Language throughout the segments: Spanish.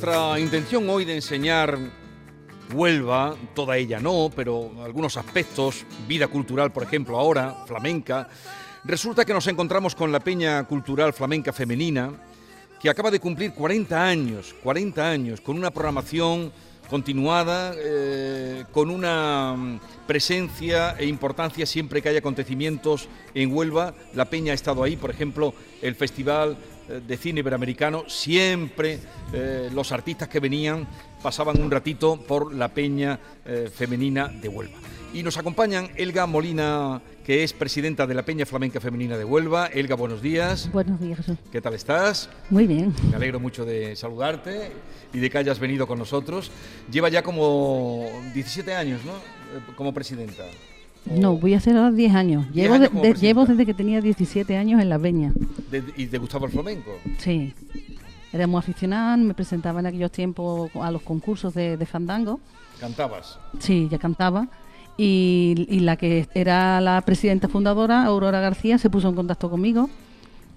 Nuestra intención hoy de enseñar Huelva, toda ella no, pero algunos aspectos, vida cultural, por ejemplo, ahora, flamenca, resulta que nos encontramos con la Peña Cultural Flamenca Femenina, que acaba de cumplir 40 años, 40 años, con una programación continuada, eh, con una mm, presencia e importancia siempre que haya acontecimientos en Huelva. La Peña ha estado ahí, por ejemplo, el Festival de Cine Iberoamericano, siempre eh, los artistas que venían pasaban un ratito por la Peña eh, Femenina de Huelva. Y nos acompañan Elga Molina, que es presidenta de la Peña Flamenca Femenina de Huelva. Elga, buenos días. Buenos días. ¿Qué tal estás? Muy bien. Me alegro mucho de saludarte y de que hayas venido con nosotros. Lleva ya como 17 años, ¿no? Eh, Como presidenta. No, voy a hacer ahora 10 años. 10 Llevo, años de- llevo desde que tenía 17 años en la Peña. ¿Y te gustaba el flamenco? Sí. Era muy aficionada, me presentaba en aquellos tiempos a los concursos de, de fandango. ¿Cantabas? Sí, ya cantaba. Y, y la que era la presidenta fundadora, Aurora García, se puso en contacto conmigo,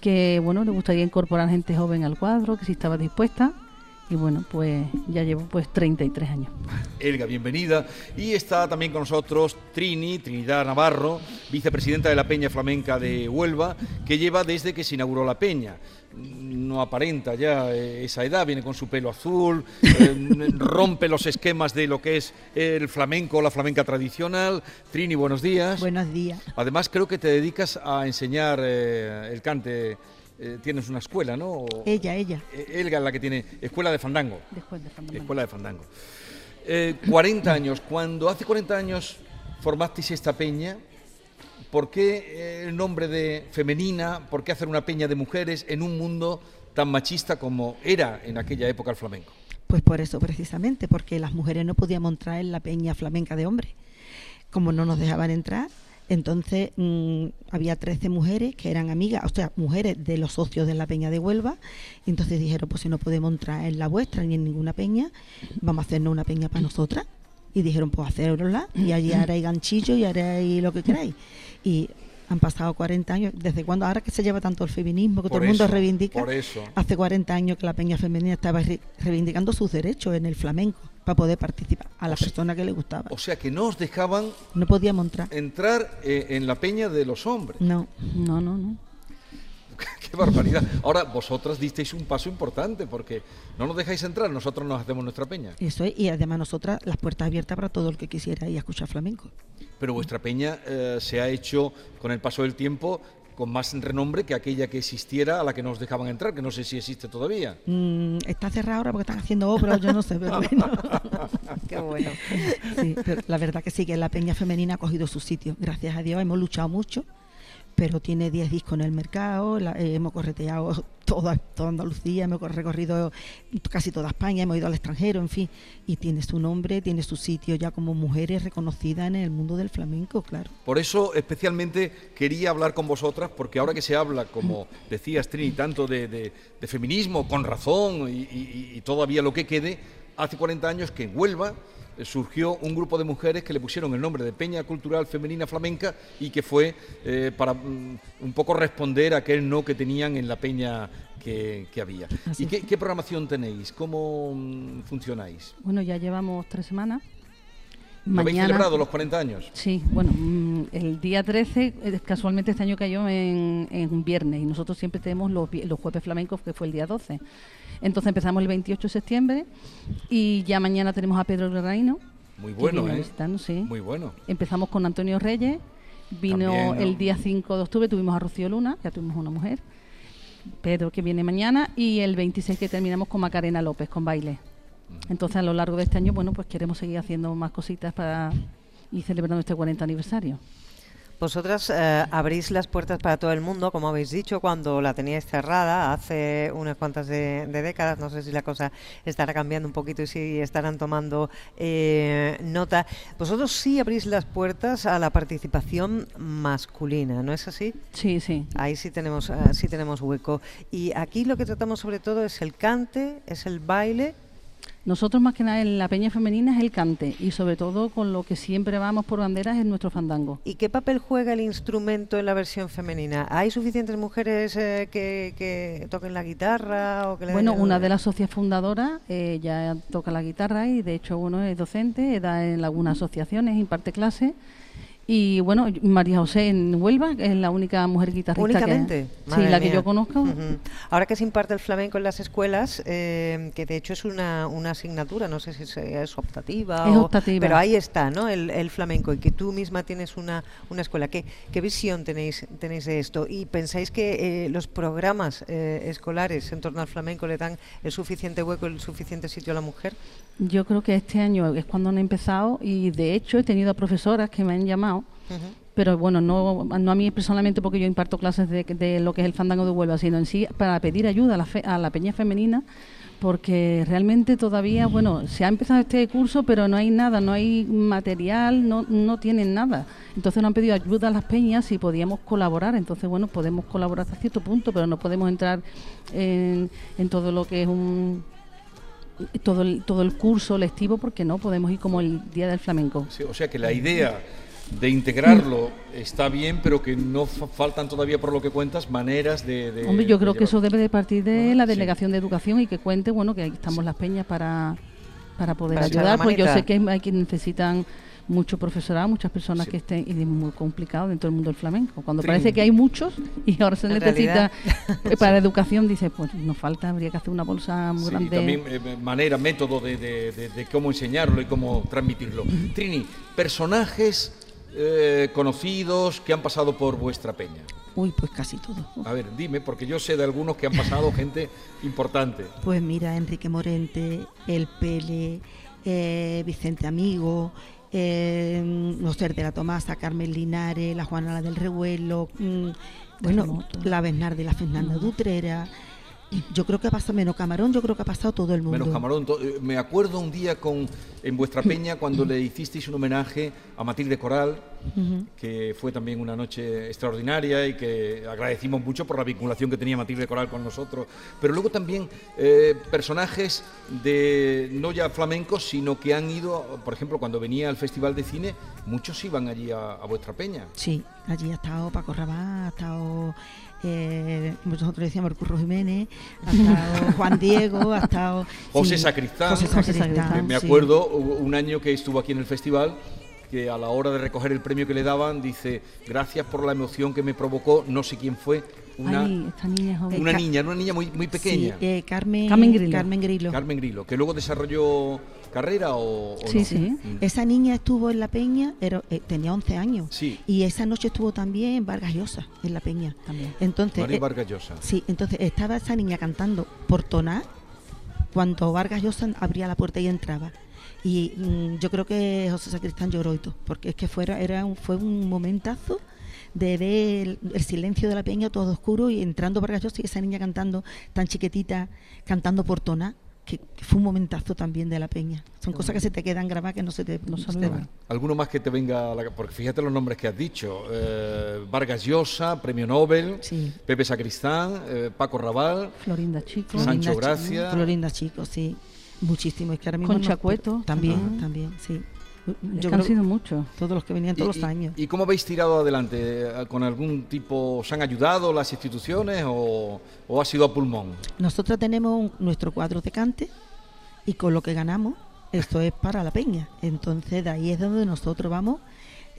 que bueno, le gustaría incorporar gente joven al cuadro, que si estaba dispuesta. Y bueno, pues ya llevo pues 33 años. Elga, bienvenida. Y está también con nosotros Trini, Trinidad Navarro, vicepresidenta de la Peña Flamenca de Huelva, que lleva desde que se inauguró la Peña. No aparenta ya eh, esa edad, viene con su pelo azul, eh, rompe los esquemas de lo que es el flamenco o la flamenca tradicional. Trini, buenos días. Buenos días. Además, creo que te dedicas a enseñar eh, el cante. Eh, tienes una escuela, ¿no? O- Ella, ella. Eh, Elga es la que tiene escuela de fandango. Después de fandango. Escuela de Fandango. Eh, 40 años. Cuando hace 40 años formasteis esta peña, ¿por qué eh, el nombre de femenina? ¿Por qué hacer una peña de mujeres en un mundo tan machista como era en aquella época el flamenco? Pues por eso precisamente, porque las mujeres no podíamos entrar en la peña flamenca de hombres. Como no nos dejaban entrar, entonces mm, había 13 mujeres que eran amigas, o sea, mujeres de los socios de la peña de Huelva. Y entonces dijeron, pues si no podemos entrar en la vuestra ni en ninguna peña, vamos a hacernos una peña para nosotras. Y dijeron, pues hacerosla y allí haréis ganchillo y haréis lo que queráis. Y han pasado 40 años, ¿desde cuándo? Ahora que se lleva tanto el feminismo, que Por todo el mundo eso, reivindica. por eso. Hace 40 años que la Peña Femenina estaba re- reivindicando sus derechos en el flamenco para poder participar a la persona que le gustaba. O sea que no os dejaban No podíamos entrar. entrar eh, en la peña de los hombres. No. No, no, no. ¡Qué barbaridad! Ahora, vosotras disteis un paso importante porque no nos dejáis entrar, nosotros nos hacemos nuestra peña. Eso es. Y además nosotras las puertas abiertas para todo el que quisiera ir a escuchar flamenco. Pero vuestra peña eh, se ha hecho con el paso del tiempo con más renombre que aquella que existiera a la que nos dejaban entrar, que no sé si existe todavía. Mm, está cerrada ahora porque están haciendo obras, yo no sé, pero bueno. Qué bueno. Sí, pero la verdad que sí, que la Peña Femenina ha cogido su sitio. Gracias a Dios hemos luchado mucho, pero tiene 10 discos en el mercado, la- eh, hemos correteado toda, toda Andalucía, hemos recorrido casi toda España, hemos ido al extranjero, en fin, y tiene su nombre, tiene su sitio ya como mujeres reconocidas en el mundo del flamenco, claro. Por eso especialmente quería hablar con vosotras, porque ahora que se habla, como decías Trini, tanto de, de- de feminismo, con razón, y, y- y todavía lo que quede, hace 40 años que en Huelva surgió un grupo de mujeres que le pusieron el nombre de Peña Cultural Femenina Flamenca y que fue eh, para mm, un poco responder a aquel no que tenían en la peña que, que había. Así ¿Y qué, qué programación tenéis? ¿Cómo mm, funcionáis? Bueno, ya llevamos tres semanas. ¿No habéis celebrado los 40 años? Sí, bueno, mm, el día 13, eh, casualmente este año cayó en, en un viernes y nosotros siempre tenemos los, los jueves flamencos, que fue el día 12. Entonces empezamos el 28 de septiembre y ya mañana tenemos a Pedro Guerraino. Muy bueno, ¿eh? visitarnos, sí. Muy bueno. Empezamos con Antonio Reyes, vino También, ¿no? el día 5 de octubre, tuvimos a Rocío Luna, ya tuvimos una mujer, Pedro que viene mañana y el 26 que terminamos con Macarena López, con baile. Entonces a lo largo de este año, bueno, pues queremos seguir haciendo más cositas para y celebrando este 40 aniversario. Vosotras eh, abrís las puertas para todo el mundo, como habéis dicho, cuando la teníais cerrada hace unas cuantas de, de décadas. No sé si la cosa estará cambiando un poquito y si estarán tomando eh, nota. Vosotros sí abrís las puertas a la participación masculina, ¿no es así? Sí, sí. Ahí sí tenemos, eh, sí tenemos hueco. Y aquí lo que tratamos sobre todo es el cante, es el baile. Nosotros más que nada en la peña femenina es el cante y sobre todo con lo que siempre vamos por banderas es nuestro fandango. ¿Y qué papel juega el instrumento en la versión femenina? ¿Hay suficientes mujeres eh, que, que toquen la guitarra? O que Bueno, una de las socias fundadoras eh, ya toca la guitarra y de hecho uno es docente, da en algunas asociaciones, imparte clases. Y bueno, María José en Huelva es la única mujer guitarrista Únicamente. que, sí, la que yo conozco. Ahora que se imparte el flamenco en las escuelas, eh, que de hecho es una, una asignatura, no sé si es, es optativa, Es o- optativa. pero ahí está, ¿no? El, el flamenco y que tú misma tienes una, una escuela. ¿Qué, ¿Qué visión tenéis, tenéis de esto? ¿Y pensáis que eh, los programas eh, escolares en torno al flamenco le dan el suficiente hueco, el suficiente sitio a la mujer? Yo creo que este año es cuando han empezado y de hecho he tenido a profesoras que me han llamado, Pero bueno, no, no a mí personalmente porque yo imparto clases de, de lo que es el fandango de Huelva, sino en sí para pedir ayuda a la, fe- a la peña femenina porque realmente todavía, bueno, se ha empezado este curso, pero no hay nada, no hay material, no, no tienen nada. Entonces nos han pedido ayuda a las peñas si podíamos colaborar. Entonces, bueno, podemos colaborar hasta cierto punto, pero no podemos entrar en, en todo lo que es un todo el, todo el curso lectivo porque no podemos ir como el día del flamenco. Sí, o sea que la idea de integrarlo está bien, pero que no fa- faltan todavía, por lo que cuentas, maneras de... de- Hombre, yo de creo que eso debe de partir de la Sí. delegación de educación y que cuente, bueno, que aquí estamos las peñas para, para poder Para ayudar, pues yo sé que hay quienes necesitan mucho profesorado, muchas personas Sí. que estén y es muy complicado dentro del mundo del flamenco. Cuando Trin- parece que hay muchos y ahora se En necesita realidad. eh, para educación, dice, pues nos falta, habría que hacer una bolsa muy Sí, y grande. también eh, manera, método de, de- de- de cómo enseñarlo y cómo transmitirlo. Trini, personajes eh, conocidos que han pasado por vuestra peña. Uy, pues casi todo. A ver, dime, porque yo sé de algunos que han pasado gente importante. Pues mira, Enrique Morente, El Pele, eh, Vicente Amigo, eh, Nocer de la Tomasa, Carmen Linares, la Juana la del Revuelo, mm, bueno, Terremoto. la Bernarda y la Fernanda Dutrera. Yo creo que ha pasado menos Camarón, yo creo que ha pasado todo el mundo. Menos Camarón. to- eh, Me acuerdo un día con, en vuestra peña cuando le hicisteis un homenaje a Matilde Coral, que fue también una noche extraordinaria y que agradecimos mucho por la vinculación que tenía Matilde Coral con nosotros. Pero luego también eh, personajes de no ya flamencos, sino que han ido, por ejemplo, cuando venía al Festival de Cine, muchos iban allí a, a vuestra peña. Sí, allí ha estado Paco Rabá, ha estado, eh, nosotros decíamos el Curro Jiménez, ha estado Juan Diego, ha estado... José sí, Sacristán. José. Me acuerdo un año que estuvo aquí en el festival que a la hora de recoger el premio que le daban dice gracias por la emoción que me provocó no sé quién fue una, Ay, esta niña joven. una niña una niña muy muy Sí, pequeña eh, Carmen, Carmen Grillo. Carmen Grillo. Carmen Grillo que luego desarrolló carrera o, o Sí, no? sí. Mm. Esa niña estuvo en la peña, era- eh, tenía 11 años. Sí. Y esa noche estuvo también en Vargas Llosa, en la peña. También. Entonces, María eh, Vargas Llosa sí, entonces estaba esa niña cantando por tonar cuando Vargas Llosa abría la puerta y entraba. Y mm, yo creo que José Sacristán lloró y todo, porque es que fuera, era un, fue un momentazo de ver el, el silencio de la peña todo oscuro y entrando Vargas Llosa y esa niña cantando tan chiquitita, cantando por tonar, que, que fue un momentazo también de la peña. Son cosas que se te quedan grabadas que no se te, No se te van. alguno más que te venga a la, porque fíjate los nombres que has dicho eh, Vargas Llosa premio Nobel Sí. Pepe Sacristán eh, Paco Raval Florinda Chico. Sancho Gracia. Florinda Chico, sí. Muchísimo. Es que ahora mismo Concha no- Cueto, También, también. también, sí. Es Yo que han sido muchos. Todos los que venían todos ¿Y- los años. ¿Y cómo habéis tirado adelante? Eh, ¿Con algún tipo, os han ayudado las instituciones o, o ha sido a pulmón? Nosotros tenemos un- nuestro cuadro de cante y con lo que ganamos, esto es para la peña. Entonces, de ahí es donde nosotros vamos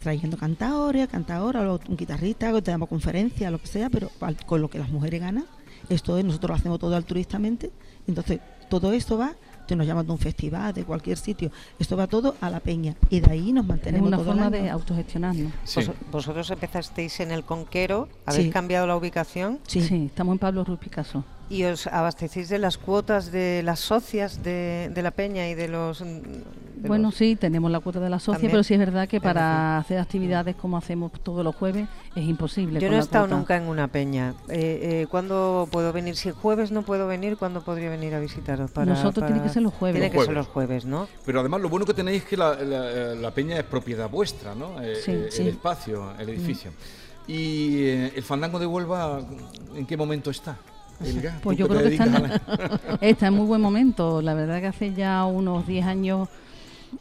trayendo cantadores, cantadoras, un guitarrista, o tenemos conferencias, lo que sea, pero al- con lo que las mujeres ganan, esto es, nosotros lo hacemos todo altruistamente. Entonces, todo esto va, te nos llaman de un festival, de cualquier sitio, esto va todo a la peña y de ahí nos Es mantenemos una todo el forma año. de autogestionarnos. Sí. Vos- vosotros empezasteis en el Conquero, habéis Sí. cambiado la ubicación Sí. Sí. estamos en Pablo Ruiz Picasso. Y os abastecéis de las cuotas de las socias de, de la peña y de los mm, de Bueno, los- sí, tenemos la cuota de la socia, También. pero sí es verdad que para hacer actividades como hacemos todos los jueves es imposible. Yo no he estado cuota. nunca en una peña. Eh, eh, ¿Cuándo puedo venir? Si el jueves no puedo venir, ¿cuándo podría venir a visitaros? Para, Nosotros tiene para- que ser los jueves. Tiene que ser los jueves, ¿no? Pero además lo bueno que tenéis es que la, la- la peña es propiedad vuestra, ¿no? Eh, Sí, eh, sí. El espacio, el edificio. Y eh, el fandango de Huelva, ¿en qué momento está? Elga, Pues ¿tú yo creo que está en, a la- está en muy buen momento. La verdad que hace ya unos 10 años,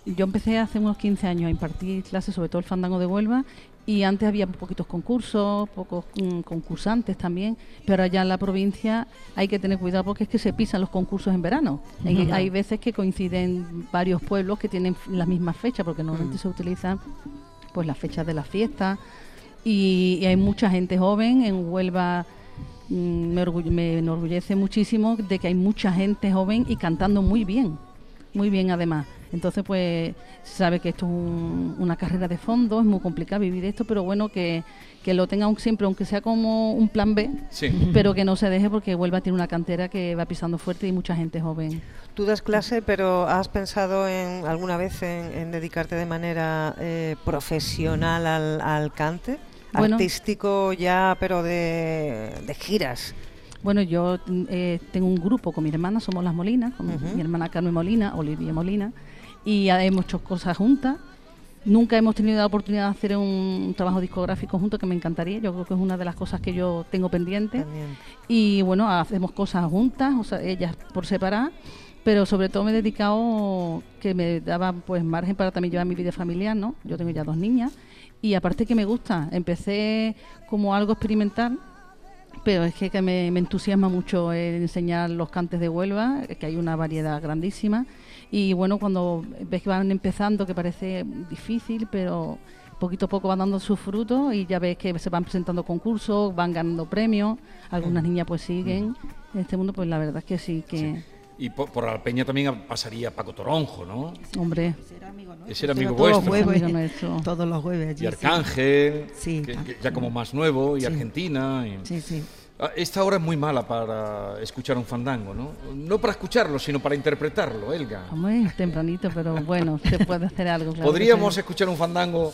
yo empecé hace unos 15 años a impartir clases, sobre todo el fandango de Huelva, y antes había poquitos concursos, pocos mm, concursantes también, pero allá en la provincia hay que tener cuidado porque es que se pisan los concursos en verano. Hay, hay veces que coinciden varios pueblos que tienen las mismas fechas, porque normalmente se utilizan pues las fechas de las fiestas y, y hay mucha gente joven en Huelva. Mm, Me, orgull- me enorgullece muchísimo de que hay mucha gente joven y cantando muy bien, muy bien además. Entonces, pues, se sabe que esto es un- una carrera de fondo, es muy complicado vivir esto, pero bueno, que, que lo tenga un- siempre, aunque sea como un plan B, Sí. pero que no se deje porque Huelva tiene una cantera que va pisando fuerte y mucha gente joven. Tú das clase, pero ¿has pensado en alguna vez en, en dedicarte de manera eh, profesional al, al cante? Bueno. Artístico ya, pero de, de giras. Bueno, yo eh, tengo un grupo con mi hermana, somos las Molinas, con mi hermana Carmen Molina, Olivia Molina, y hemos hecho cosas juntas. Nunca hemos tenido la oportunidad de hacer un, trabajo discográfico juntos, que me encantaría. Yo creo que es una de las cosas que yo tengo pendiente. Pendiente. Y bueno, hacemos cosas juntas, o sea, ellas por separar, pero sobre todo me he dedicado, que me daba pues margen para también llevar mi vida familiar, ¿no? Yo tengo ya dos niñas y aparte que me gusta, empecé como algo experimental, pero es que, que me, me entusiasma mucho el enseñar los cantes de Huelva, que hay una variedad grandísima. Y bueno, cuando ves que van empezando, que parece difícil, pero poquito a poco van dando sus frutos y ya ves que se van presentando concursos, van ganando premios, algunas niñas pues siguen. En este mundo, pues la verdad es que sí, que, Y por, por la peña también pasaría Paco Toronjo, ¿no? hombre, Ese era amigo nuestro. Ese era amigo todos los vuestro. jueves, Amigo nuestro. Todos los jueves allí. Y. Arcángel, Sí, que- que ya como más nuevo, y Sí. Argentina. y- Sí, sí. Ah, Esta hora es muy mala para escuchar un fandango, ¿no? No para escucharlo, sino para interpretarlo, Elga. hombre, tempranito, pero bueno, se puede hacer algo. claro ¿Podríamos escuchar un fandango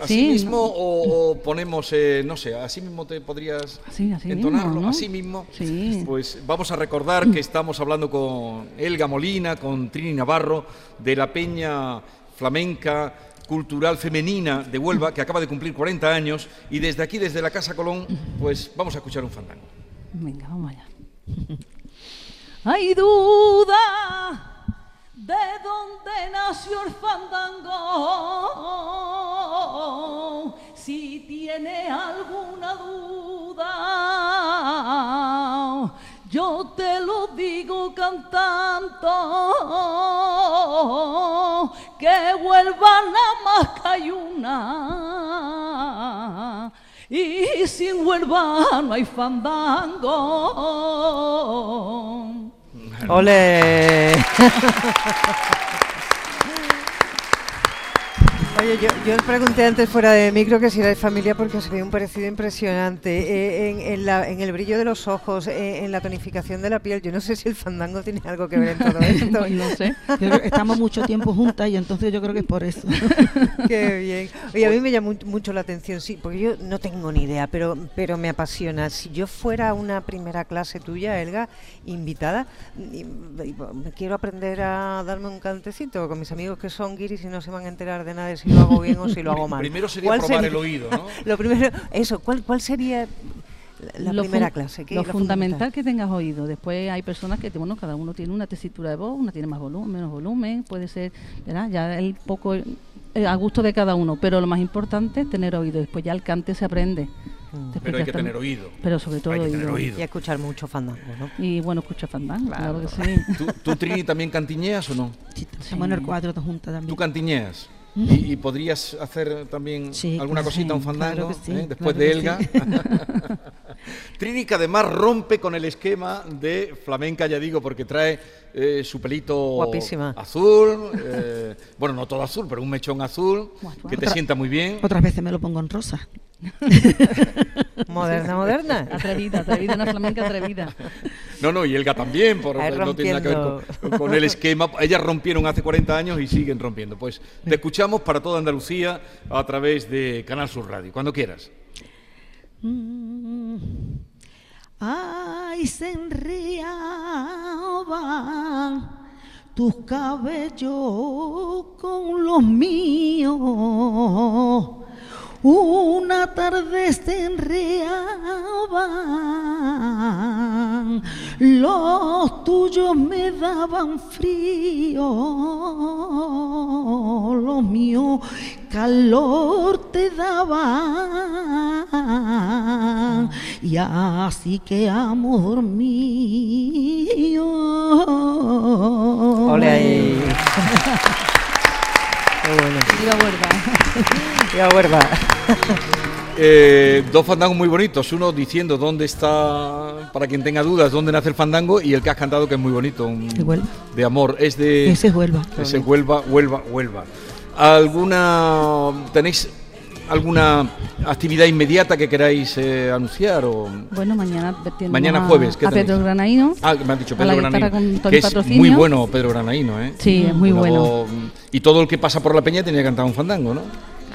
así Sí, mismo no. o, o ponemos, eh, no sé, así mismo te podrías Así, así entonarlo? mismo, ¿no? Así mismo. Sí. Pues vamos a recordar que estamos hablando con Elga Molina, con Trini Navarro, de la Peña Flamenca Cultural Femenina de Huelva, que acaba de cumplir 40 años, y desde aquí, desde la Casa Colón, pues vamos a escuchar un fandango. Venga, vamos allá. Hay duda de dónde nació el fandango. Si tiene alguna duda, yo te lo digo cantando que vuelva hay una. Y sin Huelva no hay fandango. ¡Ole! Oye, yo, yo le pregunté antes fuera de micro que si era de familia porque se ve un parecido impresionante eh, en, en la- en el brillo de los ojos, eh, en la tonificación de la piel. Yo no sé si el fandango tiene algo que ver en todo esto. Pues no sé. Yo creo que estamos mucho tiempo juntas y entonces yo creo que es por eso. Qué bien. Oye, a mí me llama mu- mucho la atención, sí, porque yo no tengo ni idea, pero, pero me apasiona. Si yo fuera una primera clase tuya, Elga, invitada, y- y- quiero aprender a darme un cantecito con mis amigos que son guiris y no se van a enterar de nada de si lo hago bien o si lo hago mal. Primero sería ¿Cuál probar sería- el oído, ¿no? Lo primero, eso, ¿cuál, cuál sería la, primera clase? ¿Qué- Lo fundamental que tengas oído. Después hay personas que, bueno, cada uno tiene una tesitura de voz, una tiene más volumen, menos volumen, puede ser, ¿verdad? Ya el poco eh, a gusto de cada uno, pero lo más importante es tener oído. Después ya el cante se aprende. Después Pero hay que tener oído. Pero sobre todo Hay que tener oído. oído. Y escuchar mucho fandango, ¿no? Y bueno, escucha fandango, claro, que sí. ¿Tú, tú, Trini, también cantiñeas o no? Sí, estamos en el cuadro todos juntas también. ¿Tú cantiñeas? ¿Y, y podrías hacer también Sí, alguna claro, cosita, un fandango? claro que sí, eh, Después claro de Elga. sí. Trini que además rompe con el esquema de flamenca, ya digo, porque trae eh, su pelito Guapísima. azul, eh, bueno, no todo azul, pero un mechón azul, que te Otra- sienta muy bien. Otras veces me lo pongo en rosa. Moderna, moderna. Atrevida, atrevida, una flamenca atrevida. No, no, y Elga también, por, Ahí no tiene nada que ver con, con el esquema. Ellas rompieron hace 40 años y siguen rompiendo. Pues te escuchamos para toda Andalucía a través de Canal Sur Radio, cuando quieras. Mm. Ay, se enreaban tus cabellos con los míos. Una tarde se enreaban, los tuyos me daban frío, los míos calor te daban, y así que amor mío. Huerva. Eh, dos fandangos muy bonitos, uno diciendo dónde está, para quien tenga dudas, dónde nace el fandango y el que has cantado que es muy bonito, un- De Huelva. de amor, es de... Ese es Huelva. Ese Huelva, Huelva, Huelva. ¿Alguna, tenéis alguna actividad inmediata que queráis eh, anunciar? O... Bueno, mañana Mañana jueves, ¿qué a tenéis? Pedro Granaíno. Ah, me has dicho Pedro con todo que es muy bueno Pedro Granaíno, ¿eh? Sí, es muy Una bueno. voz- Y todo el que pasa por la peña tenía que cantar un fandango, ¿no?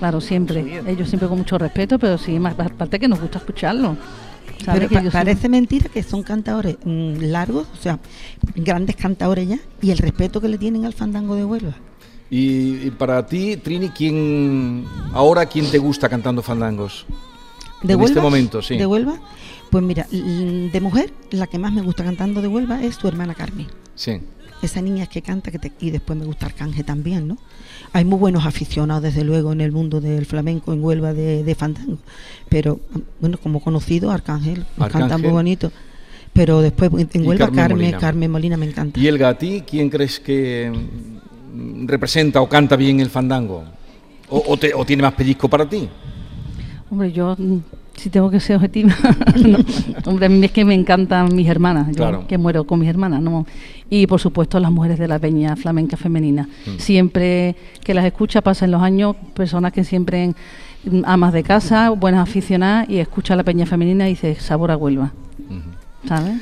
Claro, siempre. Ellos siempre con mucho respeto, pero sí, más aparte que nos gusta escucharlo. Pero Que pa- ellos son- parece mentira que son cantadores mm, largos, o sea, grandes cantadores ya, y el respeto que le tienen al fandango de Huelva. Y, y para ti, Trini, ¿quién ahora quién te gusta cantando fandangos? ¿De En Huelva? este momento, sí. ¿De Huelva? Pues mira, de mujer, la que más me gusta cantando de Huelva es tu hermana Carmen. Sí. Esa niña que canta que te- y después me gusta Arcángel también, ¿no? Hay muy buenos aficionados, desde luego, en el mundo del flamenco en Huelva de, de fandango. Pero, bueno, como conocido, Arcángel, nos canta muy bonito. Pero después en Huelva, Carmen Carmen, Molina. Carmen Molina me encanta. Y Elga, ¿a ti quién crees que mm, representa o canta bien el fandango? ¿O, o te- o tiene más pellizco para ti? Hombre, yo, mm, si tengo que ser objetiva, no. hombre, a mí es que me encantan mis hermanas, yo Claro. que muero con mis hermanas, ¿no? Y por supuesto las mujeres de la peña flamenca femenina. Mm. Siempre que las escucha, pasan los años, personas que siempre mm, amas de casa, buenas aficionadas, y escucha la peña femenina y dice, sabor a Huelva, ¿sabes?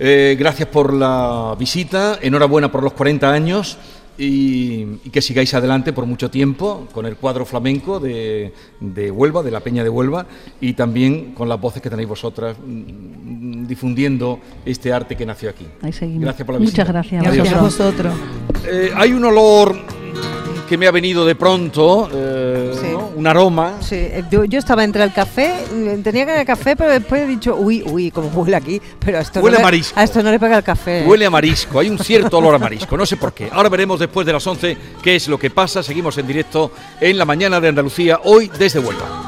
Eh, gracias por la visita, enhorabuena por los 40 años y, y que sigáis adelante por mucho tiempo con el cuadro flamenco de, de Huelva, de la Peña de Huelva y también con las voces que tenéis vosotras mm, difundiendo este arte que nació aquí. Ahí seguimos. Gracias por la visita. Muchas gracias. Gracias a vosotros. vosotros. Eh, hay un olor que me ha venido de pronto, eh, Sí. Un aroma. Sí, eh, yo, yo estaba entre el café, mm, tenía que ir al café, pero después he dicho, uy, uy, como huele aquí, pero a esto, Huele no a le- marisco. a esto no le pega el café. Huele a marisco, hay un cierto olor a marisco, no sé por qué. Ahora veremos después de las 11 qué es lo que pasa. Seguimos en directo en la mañana de Andalucía, hoy desde Huelva.